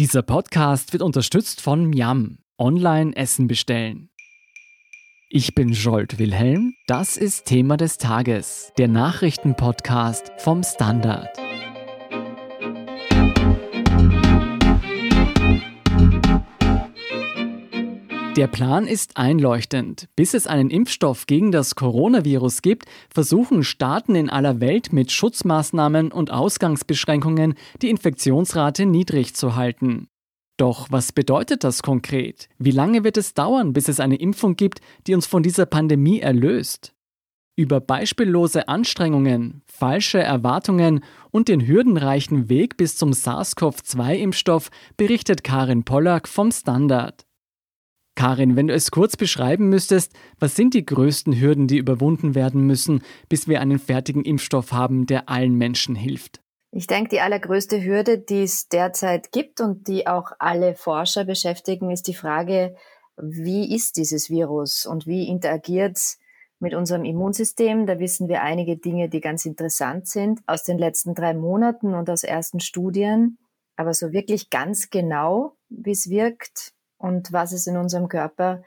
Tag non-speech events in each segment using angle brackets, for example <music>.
Dieser Podcast wird unterstützt von Miam. Online Essen bestellen. Ich bin Jolt Wilhelm. Das ist Thema des Tages, der Nachrichtenpodcast vom Standard. Der Plan ist einleuchtend. Bis es einen Impfstoff gegen das Coronavirus gibt, versuchen Staaten in aller Welt mit Schutzmaßnahmen und Ausgangsbeschränkungen die Infektionsrate niedrig zu halten. Doch was bedeutet das konkret? Wie lange wird es dauern, bis es eine Impfung gibt, die uns von dieser Pandemie erlöst? Über beispiellose Anstrengungen, falsche Erwartungen und den hürdenreichen Weg bis zum SARS-CoV-2-Impfstoff berichtet Karin Pollack vom Standard. Karin, wenn du es kurz beschreiben müsstest, was sind die größten Hürden, die überwunden werden müssen, bis wir einen fertigen Impfstoff haben, der allen Menschen hilft? Ich denke, die allergrößte Hürde, die es derzeit gibt und die auch alle Forscher beschäftigen, ist die Frage, wie ist dieses Virus und wie interagiert es mit unserem Immunsystem. Da wissen wir einige Dinge, die ganz interessant sind aus den letzten drei Monaten und aus ersten Studien. Aber so wirklich ganz genau, wie es wirkt, und was es in unserem Körper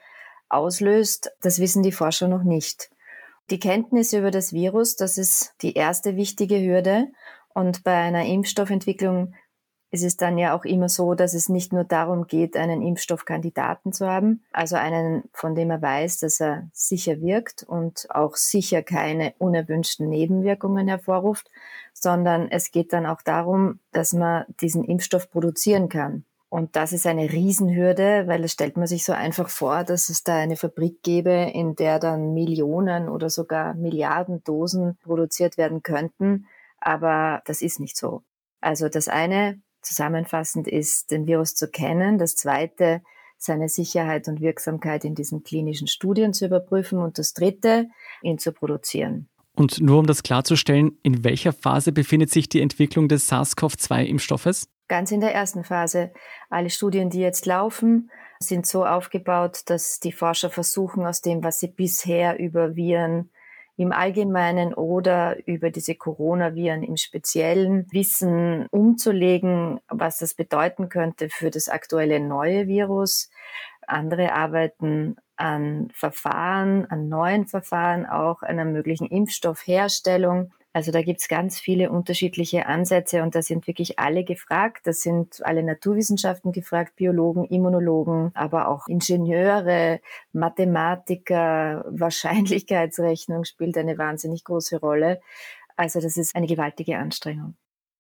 auslöst, das wissen die Forscher noch nicht. Die Kenntnis über das Virus, das ist die erste wichtige Hürde. Und bei einer Impfstoffentwicklung ist es dann ja auch immer so, dass es nicht nur darum geht, einen Impfstoffkandidaten zu haben, also einen, von dem er weiß, dass er sicher wirkt und auch sicher keine unerwünschten Nebenwirkungen hervorruft, sondern es geht dann auch darum, dass man diesen Impfstoff produzieren kann. Und das ist eine Riesenhürde, weil es stellt man sich so einfach vor, dass es da eine Fabrik gäbe, in der dann Millionen oder sogar Milliarden Dosen produziert werden könnten. Aber das ist nicht so. Also das eine zusammenfassend ist, den Virus zu kennen. Das zweite, seine Sicherheit und Wirksamkeit in diesen klinischen Studien zu überprüfen. Und das dritte, ihn zu produzieren. Und nur um das klarzustellen, in welcher Phase befindet sich die Entwicklung des SARS-CoV-2-Impfstoffes? Ganz in der ersten Phase. Alle Studien, die jetzt laufen, sind so aufgebaut, dass die Forscher versuchen, aus dem, was sie bisher über Viren im Allgemeinen oder über diese Coronaviren im Speziellen Wissen umzulegen, was das bedeuten könnte für das aktuelle neue Virus. Andere arbeiten an Verfahren, an neuen Verfahren, auch einer möglichen Impfstoffherstellung. Also da gibt's ganz viele unterschiedliche Ansätze und da sind wirklich alle gefragt. Da sind alle Naturwissenschaften gefragt, Biologen, Immunologen, aber auch Ingenieure, Mathematiker, <laughs> Wahrscheinlichkeitsrechnung spielt eine wahnsinnig große Rolle. Also das ist eine gewaltige Anstrengung.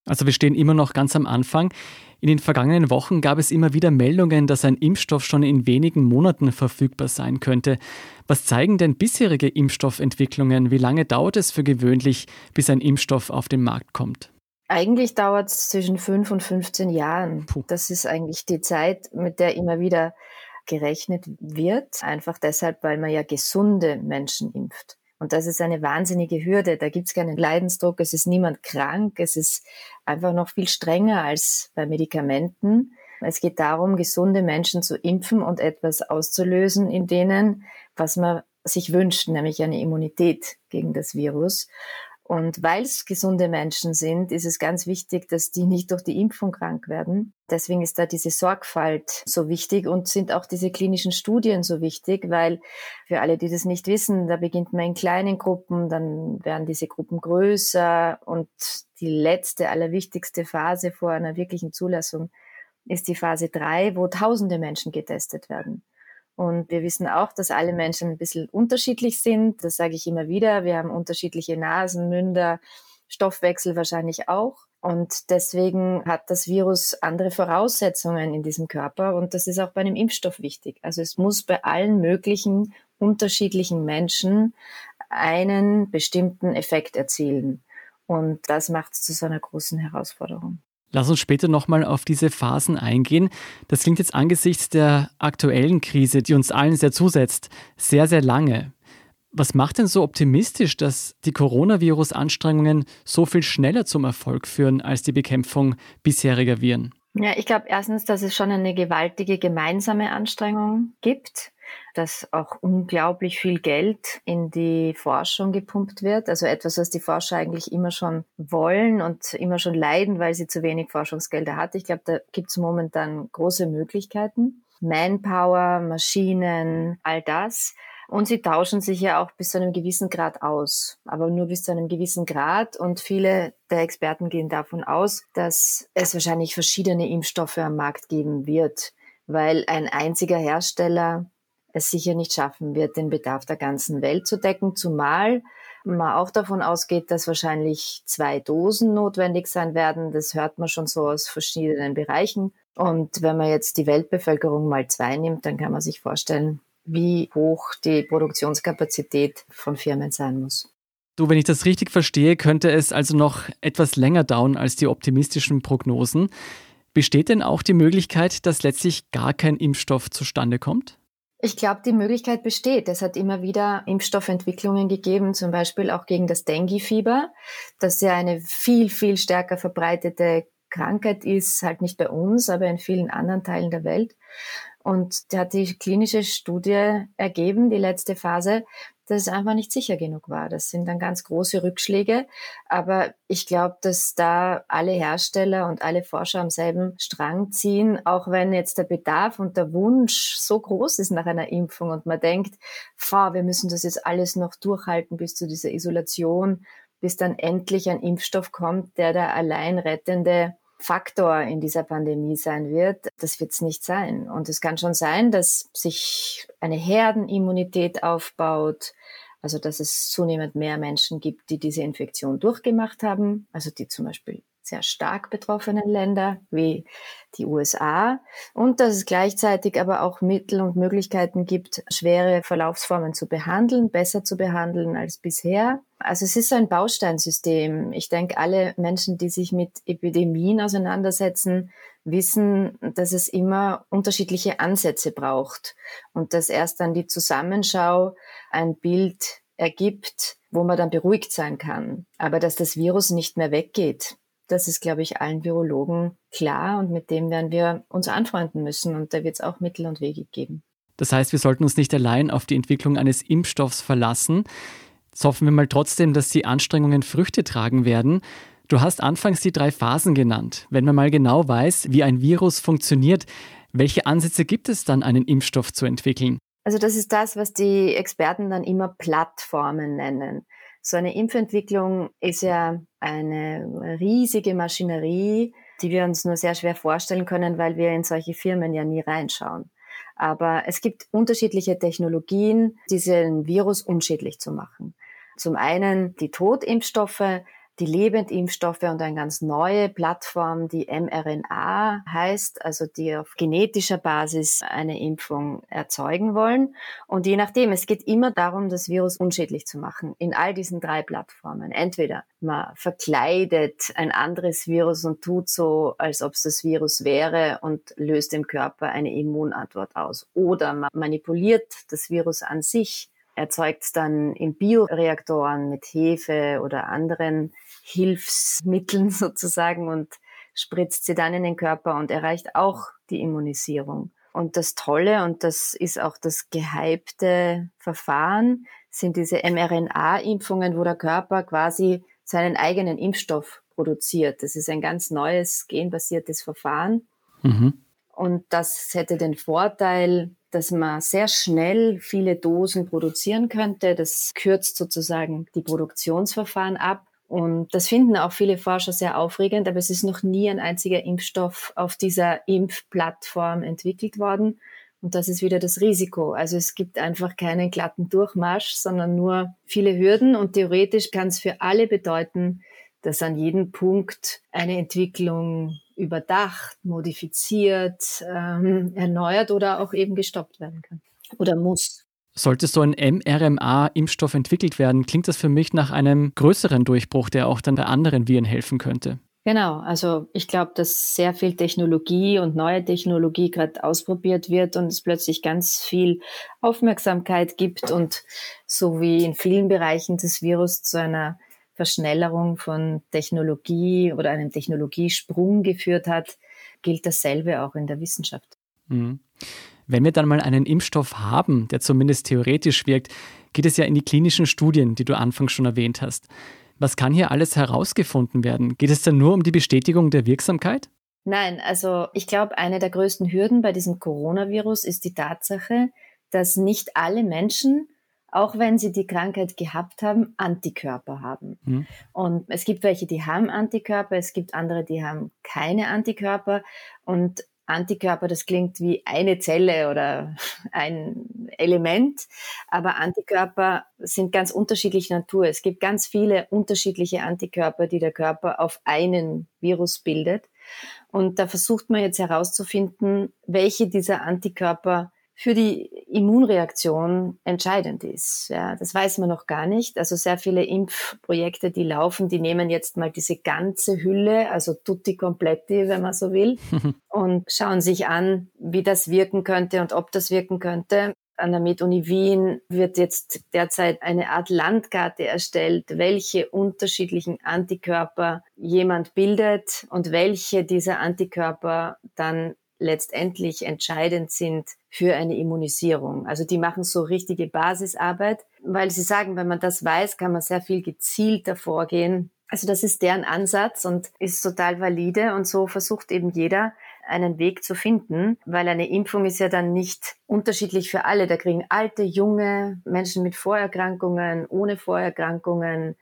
Also wir stehen immer noch ganz am Anfang. In den vergangenen Wochen gab es immer wieder Meldungen, dass ein Impfstoff schon in wenigen Monaten verfügbar sein könnte. Was zeigen denn bisherige Impfstoffentwicklungen? Wie lange dauert es für gewöhnlich, bis ein Impfstoff auf den Markt kommt? Eigentlich dauert es zwischen fünf und 15 Jahren. Puh. Das ist eigentlich die Zeit, mit der immer wieder gerechnet wird. Einfach deshalb, weil man ja gesunde Menschen impft. Und das ist eine wahnsinnige Hürde. Da gibt es keinen Leidensdruck, es ist niemand krank, es ist einfach noch viel strenger als bei Medikamenten. Es geht darum, gesunde Menschen zu impfen und etwas auszulösen in denen, was man sich wünscht, nämlich eine Immunität gegen das Virus. Und weil es gesunde Menschen sind, ist es ganz wichtig, dass die nicht durch die Impfung krank werden. Deswegen ist da diese Sorgfalt so wichtig und sind auch diese klinischen Studien so wichtig, weil für alle, die das nicht wissen, da beginnt man in kleinen Gruppen, dann werden diese Gruppen größer und die letzte, allerwichtigste Phase vor einer wirklichen Zulassung ist die Phase drei, wo tausende Menschen getestet werden. Und wir wissen auch, dass alle Menschen ein bisschen unterschiedlich sind. Das sage ich immer wieder. Wir haben unterschiedliche Nasen, Münder, Stoffwechsel wahrscheinlich auch. Und deswegen hat das Virus andere Voraussetzungen in diesem Körper. Und das ist auch bei einem Impfstoff wichtig. Also es muss bei allen möglichen unterschiedlichen Menschen einen bestimmten Effekt erzielen. Und das macht es zu so einer großen Herausforderung. Lass uns später nochmal auf diese Phasen eingehen. Das klingt jetzt angesichts der aktuellen Krise, die uns allen sehr zusetzt, sehr, sehr lange. Was macht denn so optimistisch, dass die Coronavirus-Anstrengungen so viel schneller zum Erfolg führen als die Bekämpfung bisheriger Viren? Ja, ich glaube erstens, dass es schon eine gewaltige gemeinsame Anstrengung gibt. Dass auch unglaublich viel Geld in die Forschung gepumpt wird. Also etwas, was die Forscher eigentlich immer schon wollen und immer schon leiden, weil sie zu wenig Forschungsgelder hat. Ich glaube, da gibt es momentan große Möglichkeiten. Manpower, Maschinen, all das. Und sie tauschen sich ja auch bis zu einem gewissen Grad aus, aber nur bis zu einem gewissen Grad. Und viele der Experten gehen davon aus, dass es wahrscheinlich verschiedene Impfstoffe am Markt geben wird, weil ein einziger Hersteller es sicher nicht schaffen wird, den Bedarf der ganzen Welt zu decken, zumal man auch davon ausgeht, dass wahrscheinlich zwei Dosen notwendig sein werden. Das hört man schon so aus verschiedenen Bereichen. Und wenn man jetzt die Weltbevölkerung mal zwei nimmt, dann kann man sich vorstellen, wie hoch die Produktionskapazität von Firmen sein muss. Du, wenn ich das richtig verstehe, könnte es also noch etwas länger dauern als die optimistischen Prognosen. Besteht denn auch die Möglichkeit, dass letztlich gar kein Impfstoff zustande kommt? Ich glaube, die Möglichkeit besteht. Es hat immer wieder Impfstoffentwicklungen gegeben, zum Beispiel auch gegen das Dengue-Fieber, das ja eine viel, viel stärker verbreitete Krankheit ist, halt nicht bei uns, aber in vielen anderen Teilen der Welt. Und da hat die klinische Studie ergeben, die letzte Phase, dass es einfach nicht sicher genug war. Das sind dann ganz große Rückschläge. Aber ich glaube, dass da alle Hersteller und alle Forscher am selben Strang ziehen, auch wenn jetzt der Bedarf und der Wunsch so groß ist nach einer Impfung und man denkt, fahr, wir müssen das jetzt alles noch durchhalten bis zu dieser Isolation, bis dann endlich ein Impfstoff kommt, der der allein rettende Faktor in dieser Pandemie sein wird, das wird es nicht sein. Und es kann schon sein, dass sich eine Herdenimmunität aufbaut, also dass es zunehmend mehr Menschen gibt, die diese Infektion durchgemacht haben, also die zum Beispiel sehr stark betroffenen Länder wie die USA und dass es gleichzeitig aber auch Mittel und Möglichkeiten gibt, schwere Verlaufsformen zu behandeln, besser zu behandeln als bisher. Also es ist ein Bausteinsystem. Ich denke, alle Menschen, die sich mit Epidemien auseinandersetzen, wissen, dass es immer unterschiedliche Ansätze braucht und dass erst dann die Zusammenschau ein Bild ergibt, wo man dann beruhigt sein kann. Aber dass das Virus nicht mehr weggeht, das ist, glaube ich, allen Virologen klar und mit dem werden wir uns anfreunden müssen und da wird es auch Mittel und Wege geben. Das heißt, wir sollten uns nicht allein auf die Entwicklung eines Impfstoffs verlassen. Jetzt hoffen wir mal trotzdem, dass die Anstrengungen Früchte tragen werden. Du hast anfangs die drei Phasen genannt. Wenn man mal genau weiß, wie ein Virus funktioniert, welche Ansätze gibt es dann, einen Impfstoff zu entwickeln? Also das ist das, was die Experten dann immer Plattformen nennen. So eine Impfentwicklung ist ja eine riesige Maschinerie, die wir uns nur sehr schwer vorstellen können, weil wir in solche Firmen ja nie reinschauen. Aber es gibt unterschiedliche Technologien, diesen Virus unschädlich zu machen. Zum einen die Totimpfstoffe, die Lebendimpfstoffe und eine ganz neue Plattform, die mRNA heißt, also die auf genetischer Basis eine Impfung erzeugen wollen. Und je nachdem, es geht immer darum, das Virus unschädlich zu machen in all diesen drei Plattformen. Entweder man verkleidet ein anderes Virus und tut so, als ob es das Virus wäre und löst im Körper eine Immunantwort aus. Oder man manipuliert das Virus an sich erzeugt es dann in Bioreaktoren mit Hefe oder anderen Hilfsmitteln <laughs> sozusagen und spritzt sie dann in den Körper und erreicht auch die Immunisierung. Und das Tolle, und das ist auch das gehypte Verfahren, sind diese mRNA-Impfungen, wo der Körper quasi seinen eigenen Impfstoff produziert. Das ist ein ganz neues genbasiertes Verfahren. Mhm. Und das hätte den Vorteil, dass man sehr schnell viele Dosen produzieren könnte. Das kürzt sozusagen die Produktionsverfahren ab. Und das finden auch viele Forscher sehr aufregend, aber es ist noch nie ein einziger Impfstoff auf dieser Impfplattform entwickelt worden. Und das ist wieder das Risiko. Also es gibt einfach keinen glatten Durchmarsch, sondern nur viele Hürden. Und theoretisch kann es für alle bedeuten, dass an jedem Punkt eine Entwicklung überdacht, modifiziert, ähm, erneuert oder auch eben gestoppt werden kann oder muss. Sollte so ein mRNA-Impfstoff entwickelt werden, klingt das für mich nach einem größeren Durchbruch, der auch dann bei anderen Viren helfen könnte. Genau, also ich glaube, dass sehr viel Technologie und neue Technologie gerade ausprobiert wird und es plötzlich ganz viel Aufmerksamkeit gibt und so wie in vielen Bereichen des Virus zu einer Verschnellerung von Technologie oder einem Technologiesprung geführt hat, gilt dasselbe auch in der Wissenschaft. Mhm. Wenn wir dann mal einen Impfstoff haben, der zumindest theoretisch wirkt, geht es ja in die klinischen Studien, die du anfangs schon erwähnt hast. Was kann hier alles herausgefunden werden? Geht es dann nur um die Bestätigung der Wirksamkeit? Nein, also ich glaube, eine der größten Hürden bei diesem Coronavirus ist die Tatsache, dass nicht alle Menschen, auch wenn sie die Krankheit gehabt haben, Antikörper haben. Mhm. Und es gibt welche, die haben Antikörper, es gibt andere, die haben keine Antikörper. Und Antikörper, das klingt wie eine Zelle oder <laughs> ein Element, aber Antikörper sind ganz unterschiedlicher Natur. Es gibt ganz viele unterschiedliche Antikörper, die der Körper auf einen Virus bildet. Und da versucht man jetzt herauszufinden, welche dieser Antikörper für die Immunreaktion entscheidend ist. Ja, das weiß man noch gar nicht. Also sehr viele Impfprojekte, die laufen, die nehmen jetzt mal diese ganze Hülle, also tutti completi, wenn man so will, <laughs> und schauen sich an, wie das wirken könnte und ob das wirken könnte. An der MedUni Wien wird jetzt derzeit eine Art Landkarte erstellt, welche unterschiedlichen Antikörper jemand bildet und welche dieser Antikörper dann letztendlich entscheidend sind für eine Immunisierung. Also die machen so richtige Basisarbeit, weil sie sagen, wenn man das weiß, kann man sehr viel gezielter vorgehen. Also das ist deren Ansatz und ist total valide und so versucht eben jeder einen Weg zu finden, weil eine Impfung ist ja dann nicht unterschiedlich für alle. Da kriegen alte, junge Menschen mit Vorerkrankungen, ohne Vorerkrankungen,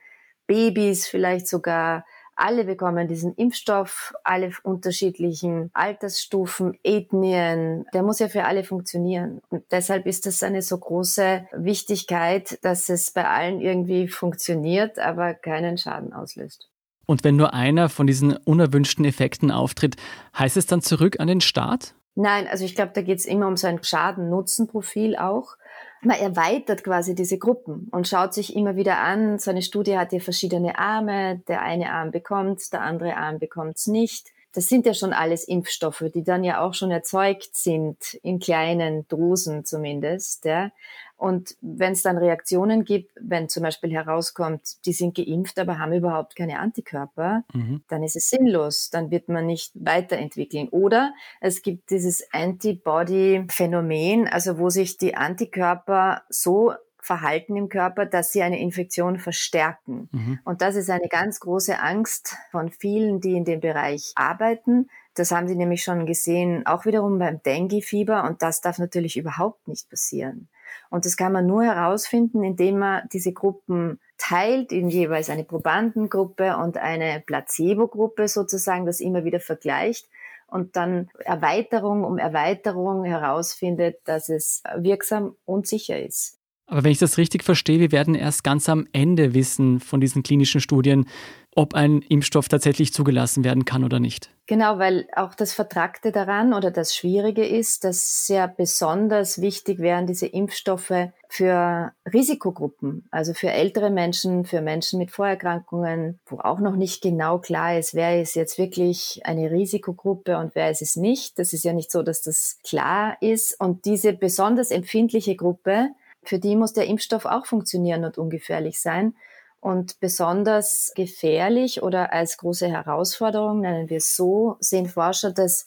Babys vielleicht sogar, alle bekommen diesen Impfstoff, alle unterschiedlichen Altersstufen, Ethnien. Der muss ja für alle funktionieren. Und deshalb ist das eine so große Wichtigkeit, dass es bei allen irgendwie funktioniert, aber keinen Schaden auslöst. Und wenn nur einer von diesen unerwünschten Effekten auftritt, heißt es dann zurück an den Staat? Nein, also ich glaube, da geht es immer um so ein Schaden-Nutzen-Profil auch man erweitert quasi diese Gruppen und schaut sich immer wieder an. So eine Studie hat ja verschiedene Arme. Der eine Arm bekommt, der andere Arm bekommt es nicht das sind ja schon alles Impfstoffe, die dann ja auch schon erzeugt sind, in kleinen Dosen zumindest. Ja. Und wenn es dann Reaktionen gibt, wenn zum Beispiel herauskommt, die sind geimpft, aber haben überhaupt keine Antikörper, mhm. dann ist es sinnlos. Dann wird man nicht weiterentwickeln. Oder es gibt dieses Antibody-Phänomen, also wo sich die Antikörper so Verhalten im Körper, dass sie eine Infektion verstärken. Mhm. Und das ist eine ganz große Angst von vielen, die in dem Bereich arbeiten. Das haben sie nämlich schon gesehen, auch wiederum beim Dengue-Fieber. Und das darf natürlich überhaupt nicht passieren. Und das kann man nur herausfinden, indem man diese Gruppen teilt in jeweils eine Probandengruppe und eine Placebo-Gruppe sozusagen, das immer wieder vergleicht und dann Erweiterung um Erweiterung herausfindet, dass es wirksam und sicher ist. Aber wenn ich das richtig verstehe, wir werden erst ganz am Ende wissen von diesen klinischen Studien, ob ein Impfstoff tatsächlich zugelassen werden kann oder nicht. Genau, weil auch das Vertragte daran oder das Schwierige ist, dass sehr besonders wichtig wären diese Impfstoffe für Risikogruppen, also für ältere Menschen, für Menschen mit Vorerkrankungen, wo auch noch nicht genau klar ist, wer ist jetzt wirklich eine Risikogruppe und wer ist es nicht. Das ist ja nicht so, dass das klar ist. Und diese besonders empfindliche Gruppe, für die muss der Impfstoff auch funktionieren und ungefährlich sein. Und besonders gefährlich oder als große Herausforderung, nennen wir es so, sehen Forscher, dass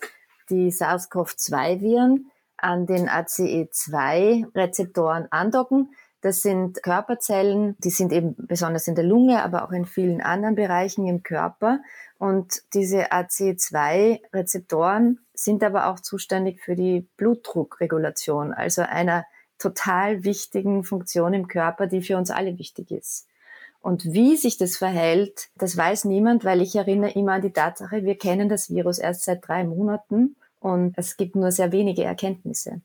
die SARS-CoV-2-Viren an den ACE2-Rezeptoren andocken. Das sind Körperzellen, die sind eben besonders in der Lunge, aber auch in vielen anderen Bereichen im Körper. Und diese ACE2-Rezeptoren sind aber auch zuständig für die Blutdruckregulation, also einer total wichtigen Funktion im Körper, die für uns alle wichtig ist. Und wie sich das verhält, das weiß niemand, weil ich erinnere immer an die Tatsache, wir kennen das Virus erst seit drei Monaten und es gibt nur sehr wenige Erkenntnisse.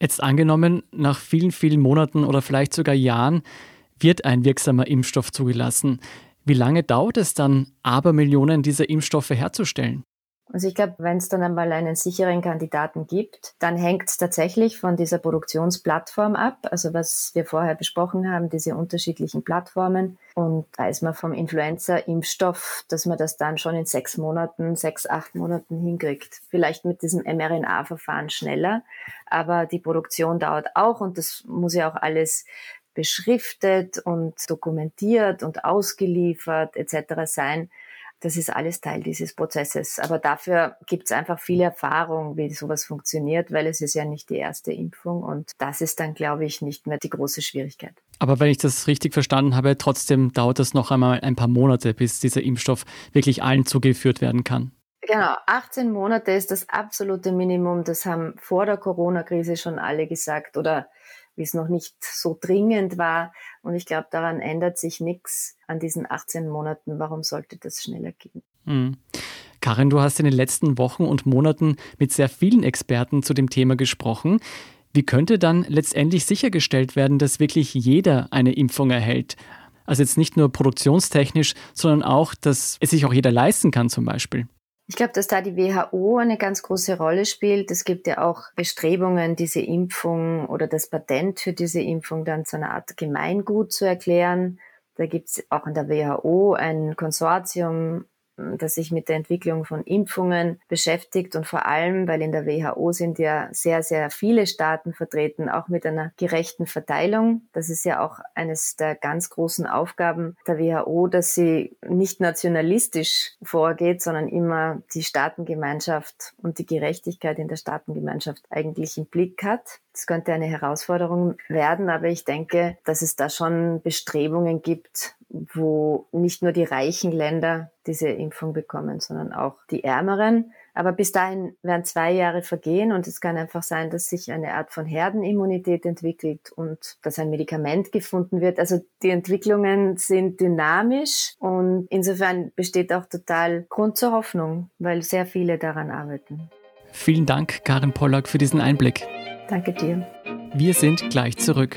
Jetzt angenommen, nach vielen, vielen Monaten oder vielleicht sogar Jahren wird ein wirksamer Impfstoff zugelassen. Wie lange dauert es dann, Abermillionen dieser Impfstoffe herzustellen? Also ich glaube, wenn es dann einmal einen sicheren Kandidaten gibt, dann hängt es tatsächlich von dieser Produktionsplattform ab. Also was wir vorher besprochen haben, diese unterschiedlichen Plattformen. Und da ist man vom Influenza-Impfstoff, dass man das dann schon in sechs Monaten, sechs, acht Monaten hinkriegt. Vielleicht mit diesem mRNA-Verfahren schneller. Aber die Produktion dauert auch und das muss ja auch alles beschriftet und dokumentiert und ausgeliefert etc. sein. Das ist alles Teil dieses Prozesses. Aber dafür gibt es einfach viel Erfahrung, wie sowas funktioniert, weil es ist ja nicht die erste Impfung und das ist dann, glaube ich, nicht mehr die große Schwierigkeit. Aber wenn ich das richtig verstanden habe, trotzdem dauert es noch einmal ein paar Monate, bis dieser Impfstoff wirklich allen zugeführt werden kann. Genau, 18 Monate ist das absolute Minimum. Das haben vor der Corona-Krise schon alle gesagt oder wie es noch nicht so dringend war. Und ich glaube, daran ändert sich nichts an diesen 18 Monaten. Warum sollte das schneller gehen? Mhm. Karin, du hast in den letzten Wochen und Monaten mit sehr vielen Experten zu dem Thema gesprochen. Wie könnte dann letztendlich sichergestellt werden, dass wirklich jeder eine Impfung erhält? Also jetzt nicht nur produktionstechnisch, sondern auch, dass es sich auch jeder leisten kann zum Beispiel. Ich glaube, dass da die WHO eine ganz große Rolle spielt. Es gibt ja auch Bestrebungen, diese Impfung oder das Patent für diese Impfung dann zu einer Art Gemeingut zu erklären. Da gibt es auch in der WHO ein Konsortium das sich mit der Entwicklung von Impfungen beschäftigt und vor allem, weil in der WHO sind ja sehr, sehr viele Staaten vertreten, auch mit einer gerechten Verteilung. Das ist ja auch eines der ganz großen Aufgaben der WHO, dass sie nicht nationalistisch vorgeht, sondern immer die Staatengemeinschaft und die Gerechtigkeit in der Staatengemeinschaft eigentlich im Blick hat. Das könnte eine Herausforderung werden, aber ich denke, dass es da schon Bestrebungen gibt, wo nicht nur die reichen Länder diese Impfung bekommen, sondern auch die ärmeren. Aber bis dahin werden zwei Jahre vergehen und es kann einfach sein, dass sich eine Art von Herdenimmunität entwickelt und dass ein Medikament gefunden wird. Also die Entwicklungen sind dynamisch und insofern besteht auch total Grund zur Hoffnung, weil sehr viele daran arbeiten. Vielen Dank, Karin Pollack, für diesen Einblick. Danke dir. Wir sind gleich zurück.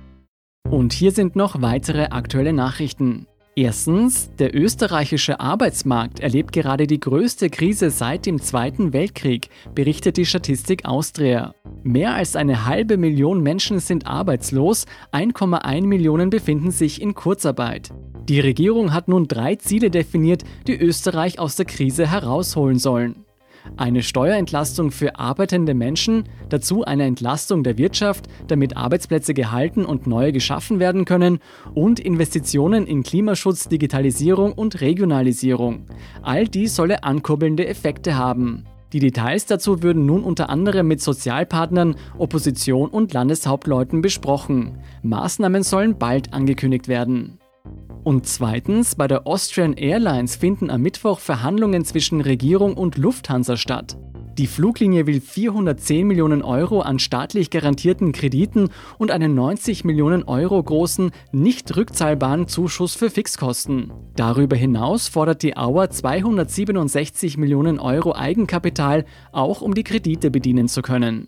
Und hier sind noch weitere aktuelle Nachrichten. Erstens, der österreichische Arbeitsmarkt erlebt gerade die größte Krise seit dem Zweiten Weltkrieg, berichtet die Statistik Austria. Mehr als eine halbe Million Menschen sind arbeitslos, 1,1 Millionen befinden sich in Kurzarbeit. Die Regierung hat nun drei Ziele definiert, die Österreich aus der Krise herausholen sollen eine Steuerentlastung für arbeitende Menschen, dazu eine Entlastung der Wirtschaft, damit Arbeitsplätze gehalten und neue geschaffen werden können und Investitionen in Klimaschutz, Digitalisierung und Regionalisierung. All dies solle ankurbelnde Effekte haben. Die Details dazu würden nun unter anderem mit Sozialpartnern, Opposition und Landeshauptleuten besprochen. Maßnahmen sollen bald angekündigt werden. Und zweitens, bei der Austrian Airlines finden am Mittwoch Verhandlungen zwischen Regierung und Lufthansa statt. Die Fluglinie will 410 Millionen Euro an staatlich garantierten Krediten und einen 90 Millionen Euro großen, nicht rückzahlbaren Zuschuss für Fixkosten. Darüber hinaus fordert die Auer 267 Millionen Euro Eigenkapital, auch um die Kredite bedienen zu können.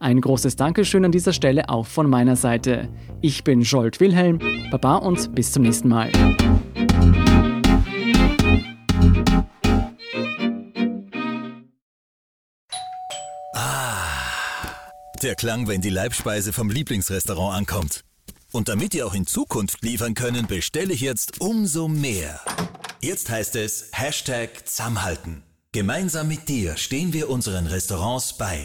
Ein großes Dankeschön an dieser Stelle auch von meiner Seite. Ich bin Jolt Wilhelm, Baba und bis zum nächsten Mal. Ah, der Klang, wenn die Leibspeise vom Lieblingsrestaurant ankommt. Und damit ihr auch in Zukunft liefern können, bestelle ich jetzt umso mehr. Jetzt heißt es Hashtag Zusammenhalten. Gemeinsam mit dir stehen wir unseren Restaurants bei.